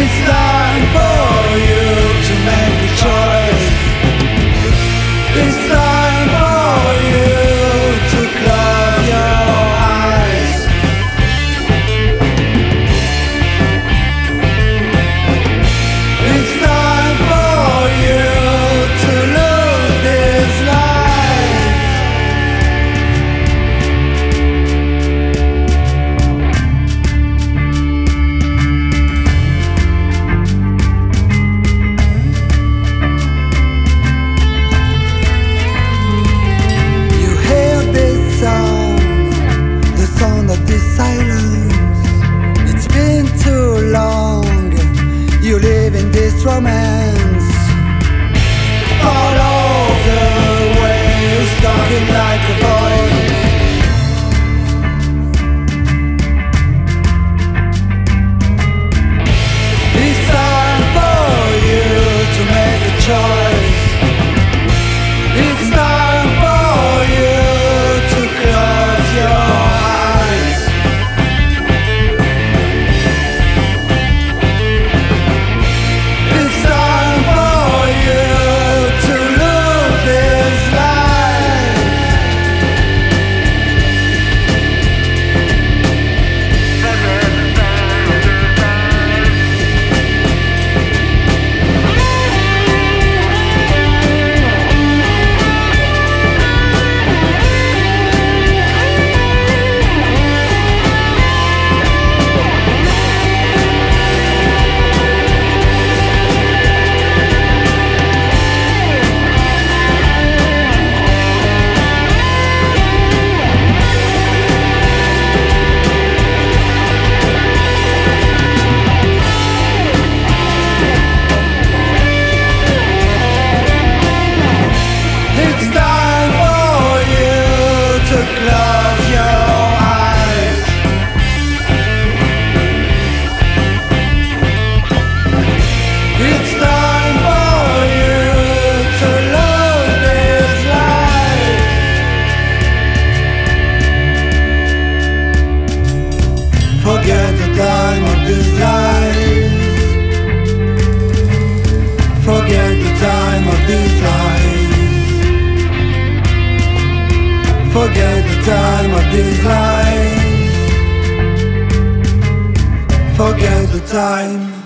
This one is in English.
It's the Forget the time of this life Forget the time